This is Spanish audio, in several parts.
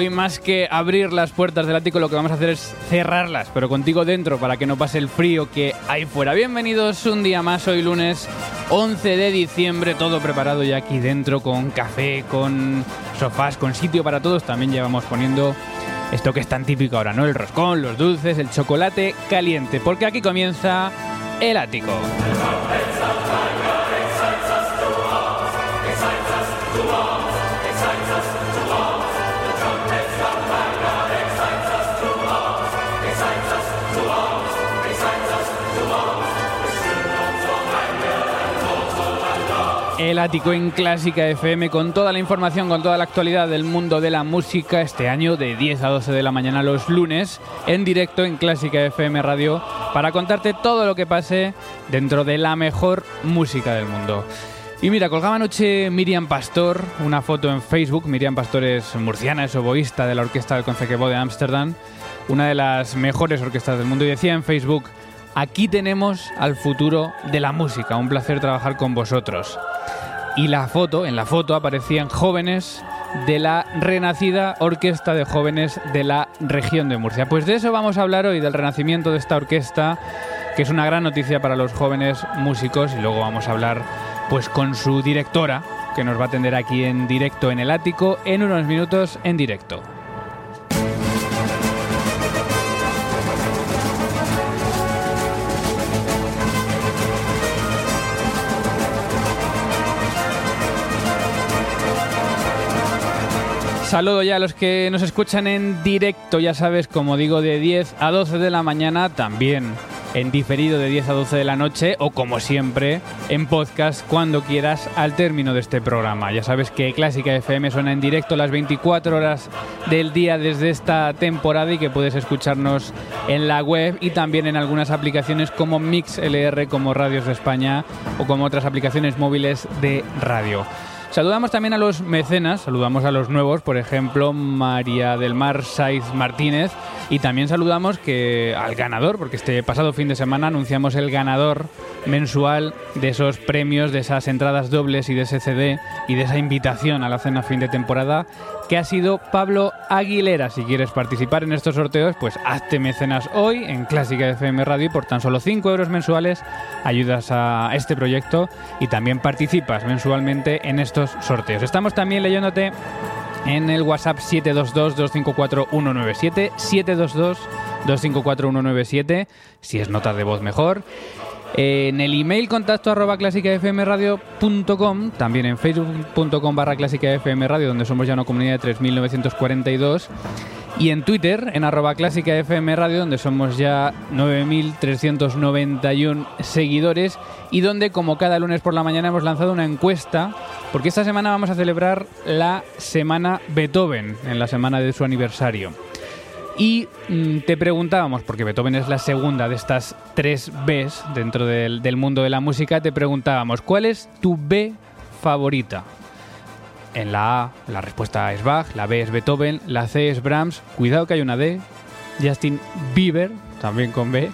Hoy más que abrir las puertas del ático lo que vamos a hacer es cerrarlas, pero contigo dentro para que no pase el frío que hay fuera. Bienvenidos un día más, hoy lunes 11 de diciembre, todo preparado ya aquí dentro con café, con sofás, con sitio para todos. También llevamos poniendo esto que es tan típico ahora, ¿no? El roscón, los dulces, el chocolate caliente, porque aquí comienza el ático. El ático en Clásica FM con toda la información, con toda la actualidad del mundo de la música este año de 10 a 12 de la mañana los lunes en directo en Clásica FM Radio para contarte todo lo que pase dentro de la mejor música del mundo. Y mira, colgaba anoche Miriam Pastor una foto en Facebook. Miriam Pastor es murciana, es oboísta de la Orquesta del Concequebó de Ámsterdam, una de las mejores orquestas del mundo. Y decía en Facebook, aquí tenemos al futuro de la música. Un placer trabajar con vosotros y la foto, en la foto aparecían jóvenes de la renacida Orquesta de Jóvenes de la región de Murcia. Pues de eso vamos a hablar hoy, del renacimiento de esta orquesta, que es una gran noticia para los jóvenes músicos y luego vamos a hablar pues con su directora, que nos va a atender aquí en directo en el ático en unos minutos en directo. Saludo ya a los que nos escuchan en directo, ya sabes, como digo, de 10 a 12 de la mañana, también en diferido de 10 a 12 de la noche o como siempre en podcast cuando quieras al término de este programa. Ya sabes que Clásica FM suena en directo las 24 horas del día desde esta temporada y que puedes escucharnos en la web y también en algunas aplicaciones como MixLR, como Radios de España o como otras aplicaciones móviles de radio. Saludamos también a los mecenas, saludamos a los nuevos, por ejemplo, María del Mar Saiz Martínez, y también saludamos que al ganador, porque este pasado fin de semana anunciamos el ganador mensual de esos premios, de esas entradas dobles y de ese CD y de esa invitación a la cena fin de temporada, que ha sido Pablo Aguilera. Si quieres participar en estos sorteos, pues hazte mecenas hoy en Clásica FM Radio y por tan solo 5 euros mensuales ayudas a este proyecto y también participas mensualmente en estos sorteos. Estamos también leyéndote en el WhatsApp 722-254-197, 722-254-197, si es nota de voz mejor. En el email contacto arroba clásicafmradio.com, también en facebook.com barra clásicafmradio, donde somos ya una comunidad de 3.942 y en Twitter, en arroba clásica FM Radio, donde somos ya 9.391 seguidores y donde, como cada lunes por la mañana, hemos lanzado una encuesta, porque esta semana vamos a celebrar la Semana Beethoven, en la semana de su aniversario. Y mm, te preguntábamos, porque Beethoven es la segunda de estas tres Bs dentro del, mundo de la música, te preguntábamos, ¿cuál es tu B favorita? En la A la respuesta es Bach, la B es Beethoven, la C es Brahms, cuidado que hay una D, Justin Bieber, también con B.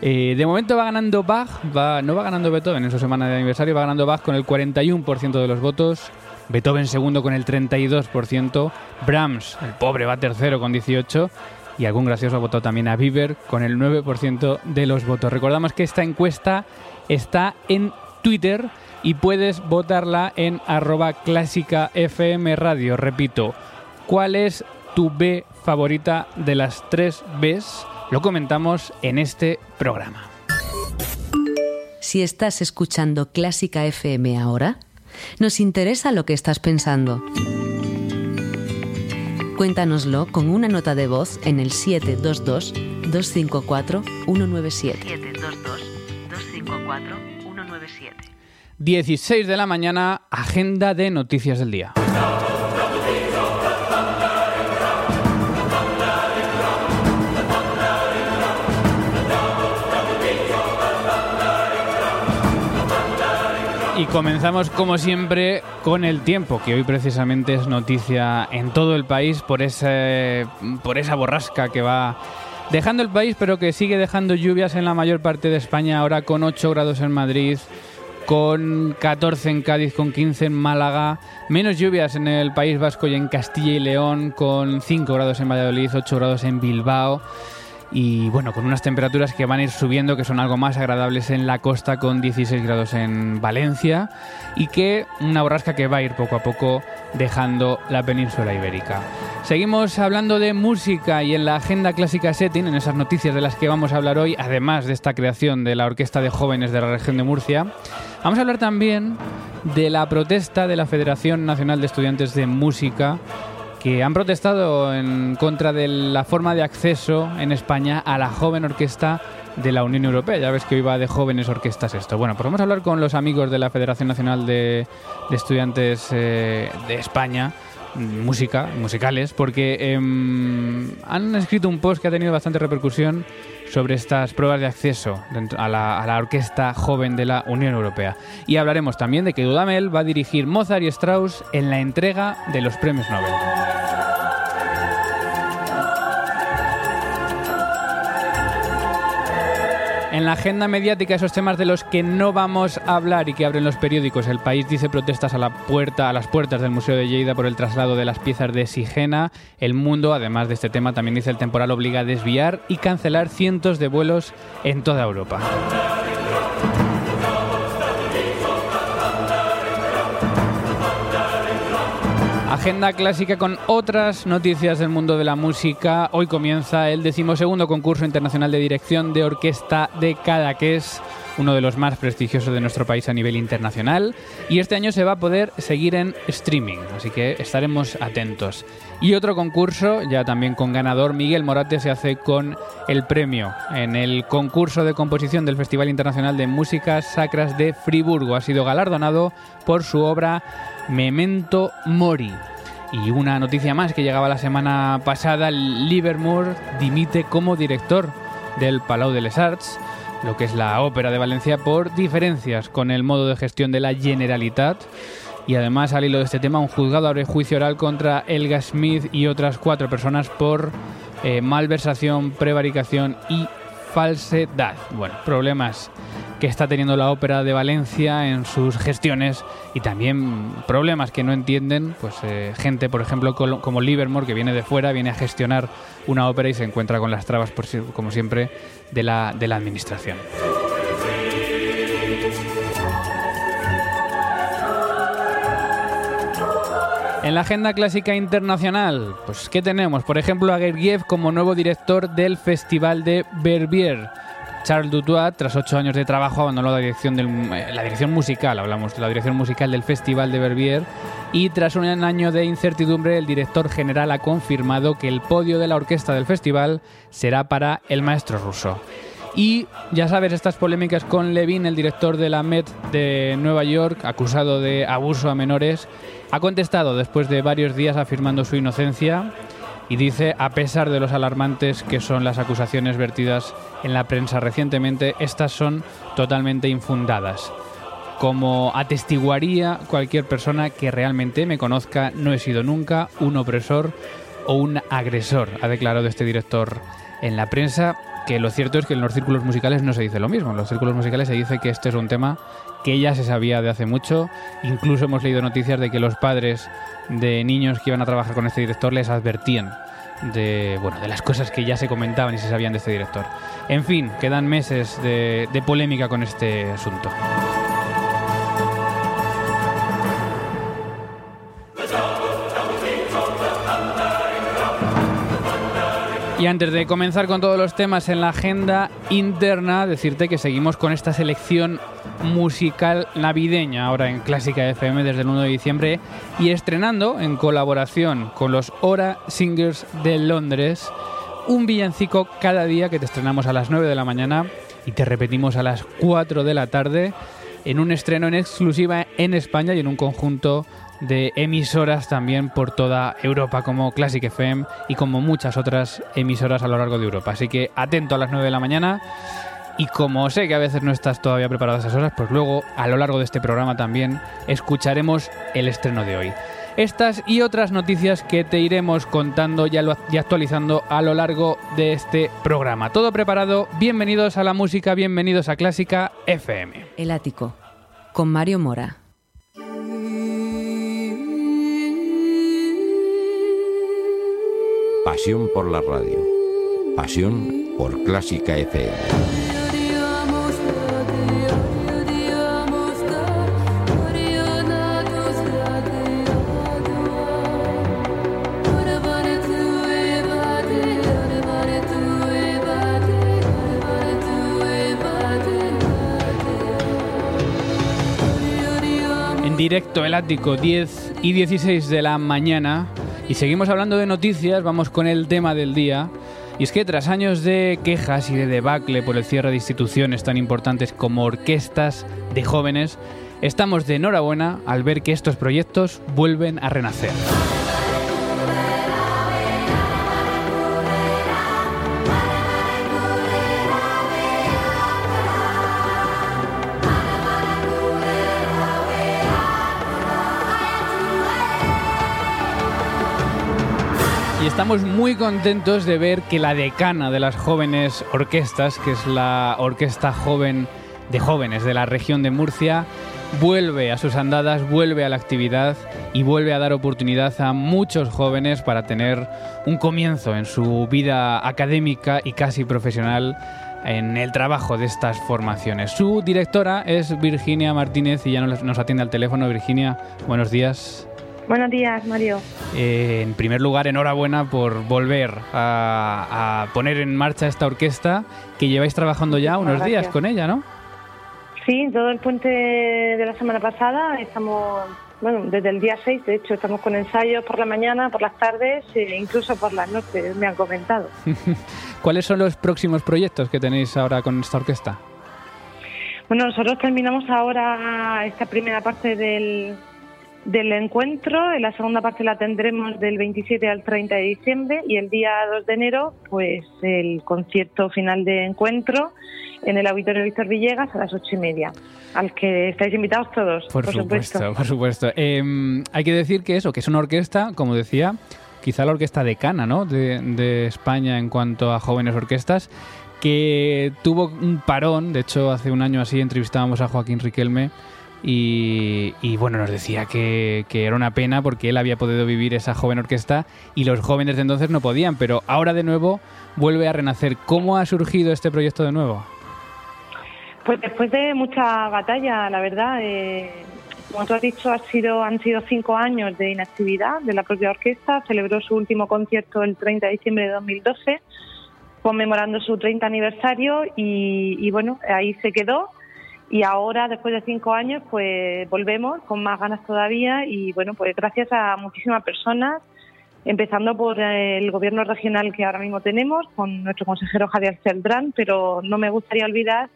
Eh, de momento va ganando Bach, va, no va ganando Beethoven en su semana de aniversario, va ganando Bach con el 41% de los votos, Beethoven segundo con el 32%, Brahms, el pobre, va tercero con 18%, y algún gracioso ha votado también a Bieber con el 9% de los votos. Recordamos que esta encuesta está en Twitter y puedes votarla en arroba clásica FM Radio. Repito, ¿cuál es tu B favorita de las tres Bs? lo comentamos en este programa. Si estás escuchando Clásica FM ahora, nos interesa lo que estás pensando. Cuéntanoslo con una nota de voz en el 722-254-197. 722-254-197. 16 de la mañana, agenda de noticias del día. Comenzamos como siempre con el tiempo, que hoy precisamente es noticia en todo el país por, ese, por esa borrasca que va dejando el país, pero que sigue dejando lluvias en la mayor parte de España, ahora con 8 grados en Madrid, con 14 en Cádiz, con 15 en Málaga, menos lluvias en el País Vasco y en Castilla y León, con 5 grados en Valladolid, 8 grados en Bilbao y bueno, con unas temperaturas que van a ir subiendo, que son algo más agradables en la costa con 16 grados en Valencia y que una borrasca que va a ir poco a poco dejando la península ibérica. Seguimos hablando de música y en la agenda clásica setting, en esas noticias de las que vamos a hablar hoy, además de esta creación de la Orquesta de Jóvenes de la región de Murcia, vamos a hablar también de la protesta de la Federación Nacional de Estudiantes de Música que han protestado en contra de la forma de acceso en España a la joven orquesta de la Unión Europea. Ya ves que hoy va de jóvenes orquestas esto. Bueno, pues vamos a hablar con los amigos de la Federación Nacional de, Estudiantes eh, de España música, musicales, porque em, han escrito un post que ha tenido bastante repercusión sobre estas pruebas de acceso a la, a la, orquesta joven de la Unión Europea. Y hablaremos también de que Dudamel va a dirigir Mozart y Strauss en la entrega de los premios Nobel. En la agenda mediática, esos temas de los que no vamos a hablar y que abren los periódicos. El país dice protestas a la puerta, a las puertas del Museo de Lleida por el traslado de las piezas de Sigena. El mundo, además de este tema, también dice el temporal obliga a desviar y cancelar cientos de vuelos en toda Europa. Agenda clásica con otras noticias del mundo de la música. Hoy comienza el decimosegundo concurso internacional de dirección de orquesta de Cadaqués, uno de los más prestigiosos de nuestro país a nivel internacional. Y este año se va a poder seguir en streaming, así que estaremos atentos. Y otro concurso, ya también con ganador, Miguel Morate se hace con el premio en el concurso de composición del Festival Internacional de Músicas Sacras de Friburgo. Ha sido galardonado por su obra Memento Mori. Y una noticia más que llegaba la semana pasada, Livermore dimite como director del Palau de les Arts, lo que es la ópera de Valencia, por diferencias con el modo de gestión de la Generalitat. Y además, al hilo de este tema, un juzgado abre juicio oral contra Elga Smith y otras cuatro personas por eh, malversación, prevaricación y falsedad. Bueno, problemas que está teniendo la ópera de Valencia en sus gestiones y también problemas que no entienden, pues eh, gente, por ejemplo, como Livermore, que viene de fuera, viene a gestionar una ópera y se encuentra con las trabas, por, como siempre, de la, de la administración. En la agenda clásica internacional, pues ¿qué tenemos? Por ejemplo, a Gergiev como nuevo director del Festival de Verbier. Charles Dutoit, tras ocho años de trabajo, abandonó la dirección, del, eh, la dirección musical, hablamos de la dirección musical del Festival de Verbier, y tras un año de incertidumbre, el director general ha confirmado que el podio de la orquesta del festival será para el maestro ruso. Y ya sabes, estas polémicas con Levin, el director de la Met de Nueva York, acusado de abuso a menores, ha contestado después de varios días afirmando su inocencia y dice, a pesar de los alarmantes que son las acusaciones vertidas en la prensa recientemente, estas son totalmente infundadas. Como atestiguaría cualquier persona que realmente me conozca, no he sido nunca un opresor o un agresor, ha declarado este director en la prensa, que lo cierto es que en los círculos musicales no se dice lo mismo. En los círculos musicales se dice que este es un tema que ya se sabía de hace mucho. Incluso hemos leído noticias de que los padres de niños que iban a trabajar con este director les advertían de, bueno, de las cosas que ya se comentaban y se sabían de este director. En fin, quedan meses de, de polémica con este asunto. Y antes de comenzar con todos los temas en la agenda interna, decirte que seguimos con esta selección musical navideña ahora en Clásica FM desde el 1 de diciembre y estrenando en colaboración con los Hora Singers de Londres un villancico cada día que te estrenamos a las 9 de la mañana y te repetimos a las 4 de la tarde en un estreno en exclusiva en España y en un conjunto de emisoras también por toda Europa como Classic FM y como muchas otras emisoras a lo largo de Europa. Así que atento a las 9 de la mañana y como sé que a veces no estás todavía preparado a esas horas, pues luego a lo largo de este programa también escucharemos el estreno de hoy. Estas y otras noticias que te iremos contando y actualizando a lo largo de este programa. Todo preparado, bienvenidos a la música, bienvenidos a Clásica FM. El ático, con Mario Mora. Pasión por la radio. Pasión por Clásica FM. En directo el ático 10 y 16 de la mañana y seguimos hablando de noticias, vamos con el tema del día. Y es que tras años de quejas y de debacle por el cierre de instituciones tan importantes como orquestas de jóvenes, estamos de enhorabuena al ver que estos proyectos vuelven a renacer. Y estamos muy contentos de ver que la decana de las jóvenes orquestas, que es la Orquesta Joven de Jóvenes de la región de Murcia, vuelve a sus andadas, vuelve a la actividad y vuelve a dar oportunidad a muchos jóvenes para tener un comienzo en su vida académica y casi profesional en el trabajo de estas formaciones. Su directora es Virginia Martínez y ya nos atiende al teléfono. Virginia, buenos días. Buenos días, Mario. Eh, en primer lugar, enhorabuena por volver a, poner en marcha esta orquesta que lleváis trabajando ya unos días con ella, ¿no? Sí, todo el puente de la semana pasada estamos, bueno, desde el día 6, de hecho, estamos con ensayos por la mañana, por las tardes e incluso por las noches, me han comentado. ¿Cuáles son los próximos proyectos que tenéis ahora con esta orquesta? Bueno, nosotros terminamos ahora esta primera parte del, del encuentro. En la segunda parte la tendremos del 27 al 30 de diciembre y el día 2 de enero, pues el concierto final de encuentro en el Auditorio Víctor Villegas a las ocho y media, al que estáis invitados todos. Por, supuesto, por supuesto. Em, hay que decir que eso, que es una orquesta, como decía, quizá la orquesta decana ¿no? de, de España en cuanto a jóvenes orquestas que tuvo un parón, de hecho hace un año así entrevistábamos a Joaquín Riquelme y, bueno, nos decía que, era una pena porque él había podido vivir esa joven orquesta y los jóvenes de entonces no podían, pero ahora de nuevo vuelve a renacer. ¿Cómo ha surgido este proyecto de nuevo? Pues después de mucha batalla, la verdad, eh, como tú has dicho, ha sido, han sido cinco años de inactividad de la propia orquesta. Celebró su último concierto el 30 de diciembre de 2012, conmemorando su 30 aniversario y, y bueno, ahí se quedó y ahora, después de cinco años, pues volvemos con más ganas todavía y bueno, pues gracias a muchísimas personas, empezando por el gobierno regional que ahora mismo tenemos, con nuestro consejero Javier Celdrán, pero no me gustaría olvidar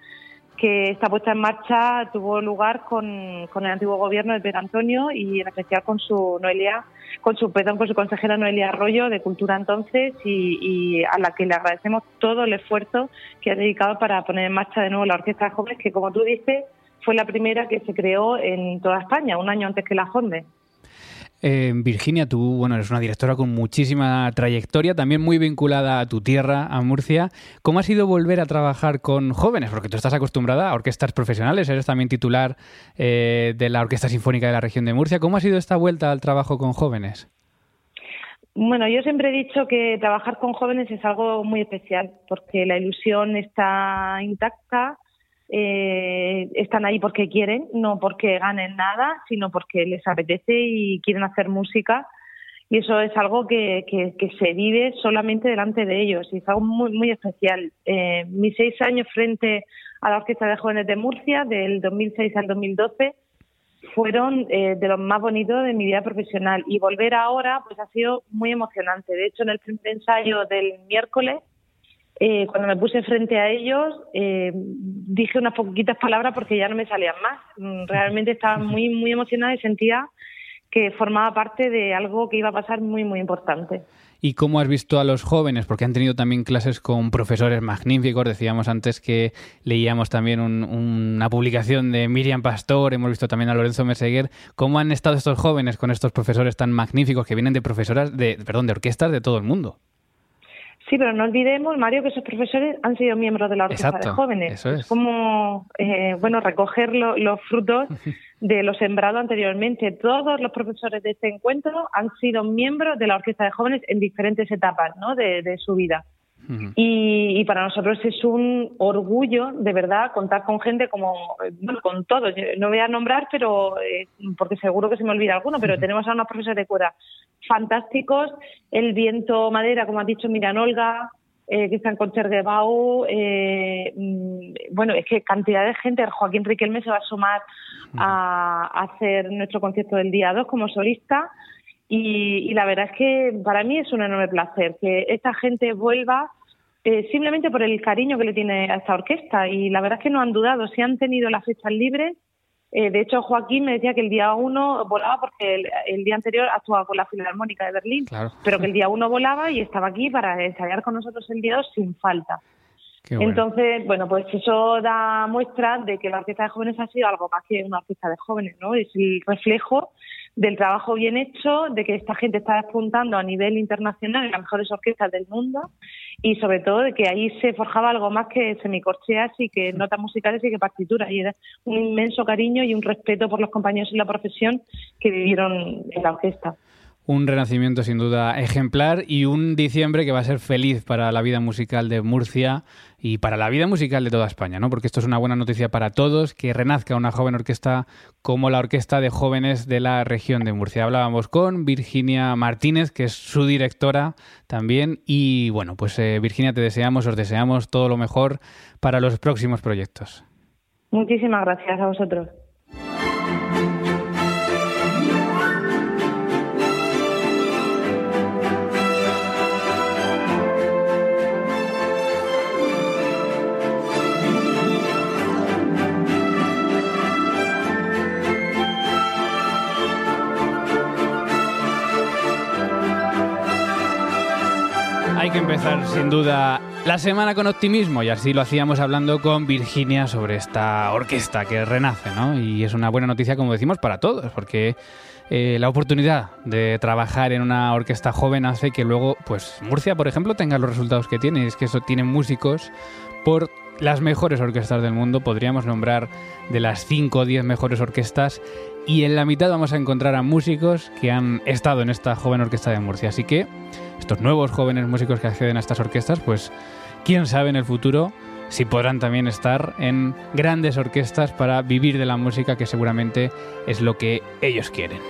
que esta puesta en marcha tuvo lugar con, el antiguo gobierno de Pedro Antonio y en especial con su Noelia, con su perdón, con su consejera Noelia Arroyo de Cultura entonces y, a la que le agradecemos todo el esfuerzo que ha dedicado para poner en marcha de nuevo la Orquesta de Jóvenes, que como tú dices fue la primera que se creó en toda España, un año antes que la Fonde. Eh, Virginia, tú bueno, eres una directora con muchísima trayectoria, también muy vinculada a tu tierra, a Murcia. ¿Cómo ha sido volver a trabajar con jóvenes? Porque tú estás acostumbrada a orquestas profesionales, eres también titular eh, de la Orquesta Sinfónica de la región de Murcia. ¿Cómo ha sido esta vuelta al trabajo con jóvenes? Bueno, yo siempre he dicho que trabajar con jóvenes es algo muy especial, porque la ilusión está intacta, eh, están ahí porque quieren, no porque ganen nada, sino porque les apetece y quieren hacer música. y eso es algo que, que, se vive solamente delante de ellos y es algo muy, muy especial. Eh, mis seis años frente a la Orquesta de Jóvenes de Murcia, del 2006 al 2012, fueron eh, de los más bonitos de mi vida profesional y volver ahora pues ha sido muy emocionante. De hecho, en el primer ensayo del miércoles, eh, cuando me puse frente a ellos, eh, dije unas poquitas palabras porque ya no me salían más. Mm, realmente estaba muy, muy emocionada y sentía que formaba parte de algo que iba a pasar muy, muy importante. ¿Y cómo has visto a los jóvenes? Porque han tenido también clases con profesores magníficos. Decíamos antes que leíamos también una publicación de Miriam Pastor, hemos visto también a Lorenzo Meseguer. ¿Cómo han estado estos jóvenes con estos profesores tan magníficos que vienen de profesoras, de, perdón, de orquestas de todo el mundo? Sí, pero no olvidemos, Mario, que esos profesores han sido miembros de la Orquesta de Jóvenes. Eso es. como, eh, bueno, recoger los frutos de lo sembrado anteriormente. Todos los profesores de este encuentro han sido miembros de la Orquesta de Jóvenes en diferentes etapas ¿no? de, su vida. Y, para nosotros es un orgullo, de verdad, contar con gente como, bueno, con todos. No voy a nombrar, pero eh, porque seguro que se me olvida alguno, pero tenemos a unos profesores de cuerda fantásticos. El viento madera, como ha dicho Miran Olga, eh, que están con Cherguebau. Eh, mm, bueno, es que cantidad de gente. Joaquín Riquelme se va a sumar a, hacer nuestro concierto del día 2 como solista. Y, la verdad es que para mí es un enorme placer que esta gente vuelva eh, simplemente por el cariño que le tiene a esta orquesta. Y la verdad es que no han dudado. Si han tenido las fechas libres, eh, de hecho, Joaquín me decía que el día uno volaba porque el, día anterior actuaba con la Filarmónica de Berlín, pero que el día uno volaba y estaba aquí para ensayar con nosotros el día dos sin falta. Entonces, bueno, pues eso da muestra de que la orquesta de jóvenes ha sido algo más que una orquesta de jóvenes, ¿no? Es el reflejo del trabajo bien hecho, de que esta gente está despuntando a nivel internacional en las mejores orquestas del mundo y sobre todo de que ahí se forjaba algo más que semicorcheas y que notas musicales y que partituras. Y era un inmenso cariño y un respeto por los compañeros y la profesión que vivieron en la orquesta un renacimiento sin duda ejemplar y un diciembre que va a ser feliz para la vida musical de Murcia y para la vida musical de toda España, ¿no? Porque esto es una buena noticia para todos, que renazca una joven orquesta como la Orquesta de Jóvenes de la región de Murcia. Hablábamos con Virginia Martínez, que es su directora también, y bueno, pues eh, Virginia, te deseamos, os deseamos todo lo mejor para los próximos proyectos. Muchísimas gracias a vosotros. Empezar sin duda la semana con optimismo y así lo hacíamos hablando con Virginia sobre esta orquesta que renace, ¿no? Y es una buena noticia, como decimos, para todos, porque eh, la oportunidad de trabajar en una orquesta joven hace que luego, pues Murcia, por ejemplo, tenga los resultados que tiene. es que eso tiene músicos por las mejores orquestas del mundo. Podríamos nombrar de las 5 o 10 mejores orquestas y en la mitad vamos a encontrar a músicos que han estado en esta joven orquesta de Murcia. Así que estos nuevos jóvenes músicos que acceden a estas orquestas, pues quién sabe en el futuro si podrán también estar en grandes orquestas para vivir de la música que seguramente es lo que ellos quieren.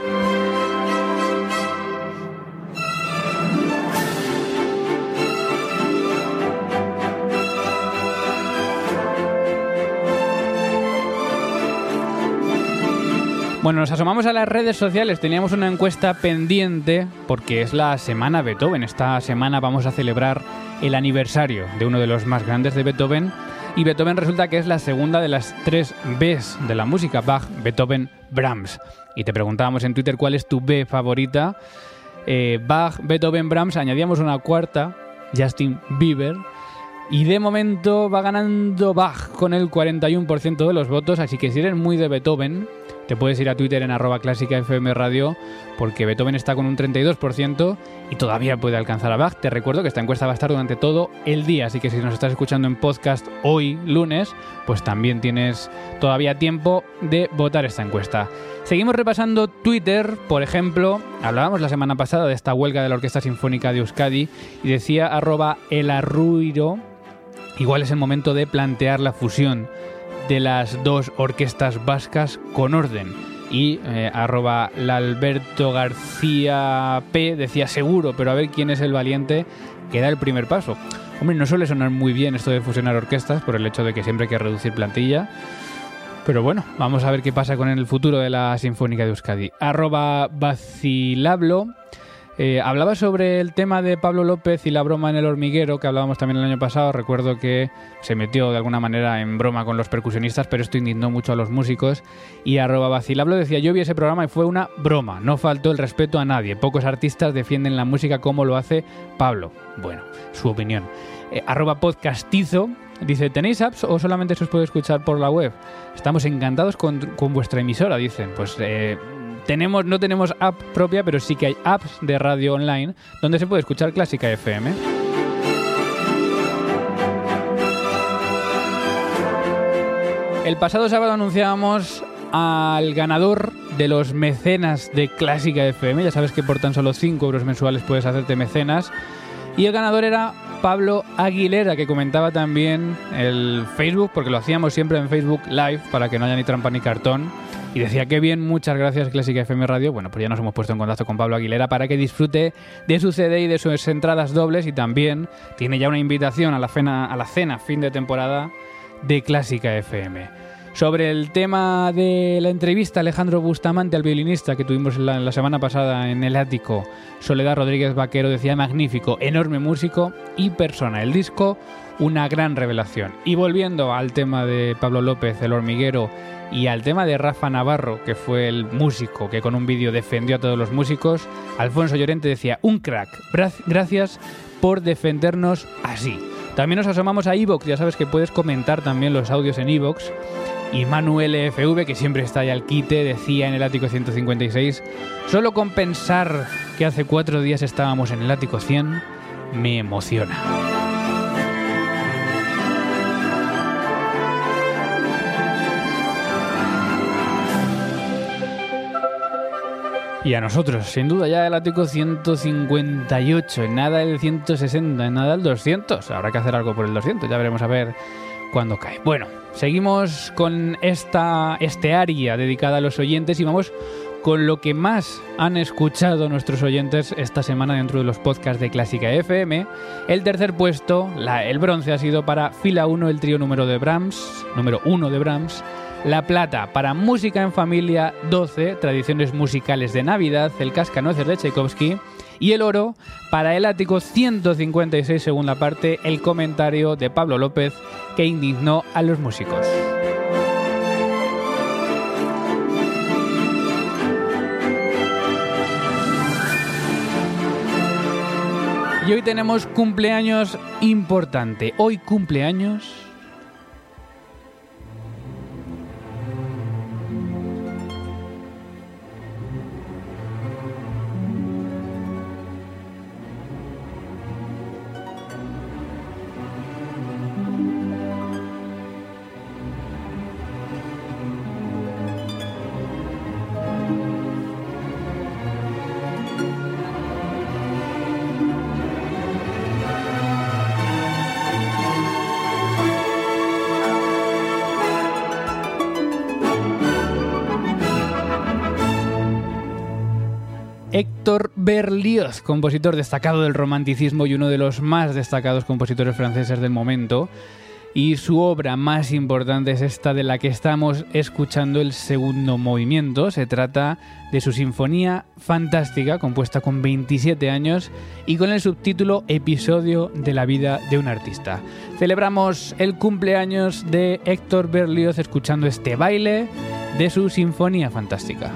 Bueno, nos asomamos a las redes sociales. Teníamos una encuesta pendiente porque es la semana Beethoven. Esta semana vamos a celebrar el aniversario de uno de los más grandes de Beethoven. Y Beethoven resulta que es la segunda de las tres Bs de la música: Bach, Beethoven, Brahms. Y te preguntábamos en Twitter cuál es tu B favorita. Eh, Bach, Beethoven, Brahms. Añadíamos una cuarta, Justin Bieber. Y de momento va ganando Bach con el 41% de los votos, así que si eres muy de Beethoven, te puedes ir a Twitter en arroba clásica FM Radio porque Beethoven está con un 32% y todavía puede alcanzar a Bach. Te recuerdo que esta encuesta va a estar durante todo el día, así que si nos estás escuchando en podcast hoy, lunes, pues también tienes todavía tiempo de votar esta encuesta. Seguimos repasando Twitter, por ejemplo, hablábamos la semana pasada de esta huelga de la Orquesta Sinfónica de Euskadi y decía arroba el arruiro, igual es el momento de plantear la fusión de las dos orquestas vascas con orden. Y eh, arroba Alberto García P decía seguro, pero a ver quién es el valiente que da el primer paso. Hombre, no suele sonar muy bien esto de fusionar orquestas por el hecho de que siempre hay que reducir plantilla. Pero bueno, vamos a ver qué pasa con el futuro de la Sinfónica de Euskadi. Arroba vacilablo eh, hablaba sobre el tema de Pablo López y la broma en el hormiguero, que hablábamos también el año pasado. Recuerdo que se metió de alguna manera en broma con los percusionistas, pero esto indignó mucho a los músicos. Y arroba vacilablo decía, yo vi ese programa y fue una broma, no faltó el respeto a nadie. Pocos artistas defienden la música como lo hace Pablo. Bueno, su opinión. Eh, arroba podcastizo Dice, ¿tenéis apps o solamente se os puede escuchar por la web? Estamos encantados con, vuestra emisora, dicen. Pues eh, tenemos, no tenemos app propia, pero sí que hay apps de radio online donde se puede escuchar Clásica FM. El pasado sábado anunciábamos al ganador de los mecenas de Clásica FM. Ya sabes que por tan solo 5 euros mensuales puedes hacerte mecenas. Y el ganador era Pablo Aguilera, que comentaba también el Facebook, porque lo hacíamos siempre en Facebook Live para que no haya ni trampa ni cartón. Y decía que bien, muchas gracias Clásica FM Radio. Bueno, pues ya nos hemos puesto en contacto con Pablo Aguilera para que disfrute de su CD y de sus entradas dobles y también tiene ya una invitación a la cena, a la cena fin de temporada de Clásica FM. Sobre el tema de la entrevista Alejandro Bustamante al violinista que tuvimos la, la, semana pasada en el ático, Soledad Rodríguez Vaquero decía magnífico, enorme músico y persona. El disco, una gran revelación. Y volviendo al tema de Pablo López, el hormiguero y al tema de Rafa Navarro, que fue el músico que con un vídeo defendió a todos los músicos, Alfonso Llorente decía, un crack, gracias por defendernos así. También nos asomamos a Evox, ya sabes que puedes comentar también los audios en Evox. Y Manuel FV, que siempre está ahí al quite, decía en el ático 156, solo con pensar que hace cuatro días estábamos en el ático 100, me emociona. Y a nosotros, sin duda, ya el ático 158, en nada el 160, en nada el 200. Habrá que hacer algo por el 200, ya veremos a ver cuándo cae. Bueno, seguimos con esta este área dedicada a los oyentes y vamos con lo que más han escuchado nuestros oyentes esta semana dentro de los podcasts de Clásica FM. El tercer puesto, el bronce, ha sido para Fila 1, el trío número de Brahms, número 1 de Brahms. La plata para Música en Familia 12, tradiciones musicales de Navidad, el cascanueces de Tchaikovsky. Y el oro para el ático 156, segunda parte, el comentario de Pablo López que indignó a los músicos. Y hoy tenemos cumpleaños importante. Hoy cumpleaños Héctor Berlioz, compositor destacado del romanticismo y uno de los más destacados compositores franceses del momento. Y su obra más importante es esta de la que estamos escuchando el segundo movimiento. Se trata de su Sinfonía Fantástica, compuesta con 27 años y con el subtítulo Episodio de la vida de un artista. Celebramos el cumpleaños de Héctor Berlioz escuchando este baile de su Sinfonía Fantástica.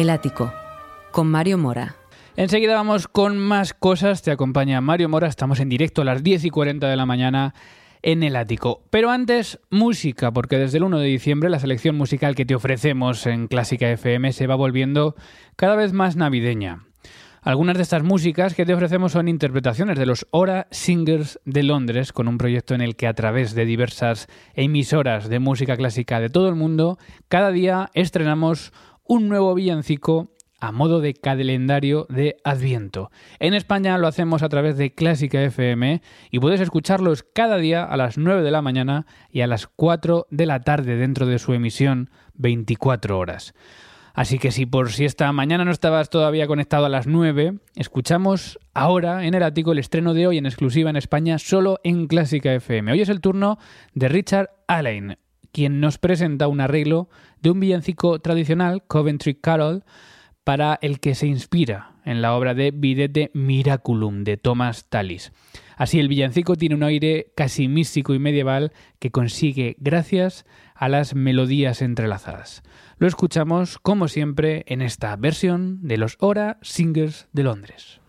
El Ático, con Mario Mora. Enseguida vamos con más cosas. Te acompaña Mario Mora. Estamos en directo a las 10 y 40 de la mañana en el ático. Pero antes, música, porque desde el 1 de diciembre la selección musical que te ofrecemos en Clásica FM se va volviendo cada vez más navideña. Algunas de estas músicas que te ofrecemos son interpretaciones de los Ora Singers de Londres, con un proyecto en el que a través de diversas emisoras de música clásica de todo el mundo, cada día estrenamos un nuevo villancico a modo de calendario de Adviento. En España lo hacemos a través de Clásica FM y puedes escucharlos cada día a las 9 de la mañana y a las 4 de la tarde dentro de su emisión 24 horas. Así que si por si esta mañana no estabas todavía conectado a las 9, escuchamos ahora en el ático el estreno de hoy en exclusiva en España solo en Clásica FM. Hoy es el turno de Richard Allen, quien nos presenta un arreglo de un villancico tradicional, Coventry Carol, para el que se inspira en la obra de Videte Miraculum de Thomas Tallis. Así el villancico tiene un aire casi místico y medieval que consigue gracias a las melodías entrelazadas. Lo escuchamos como siempre en esta versión de los Ora Singers de Londres.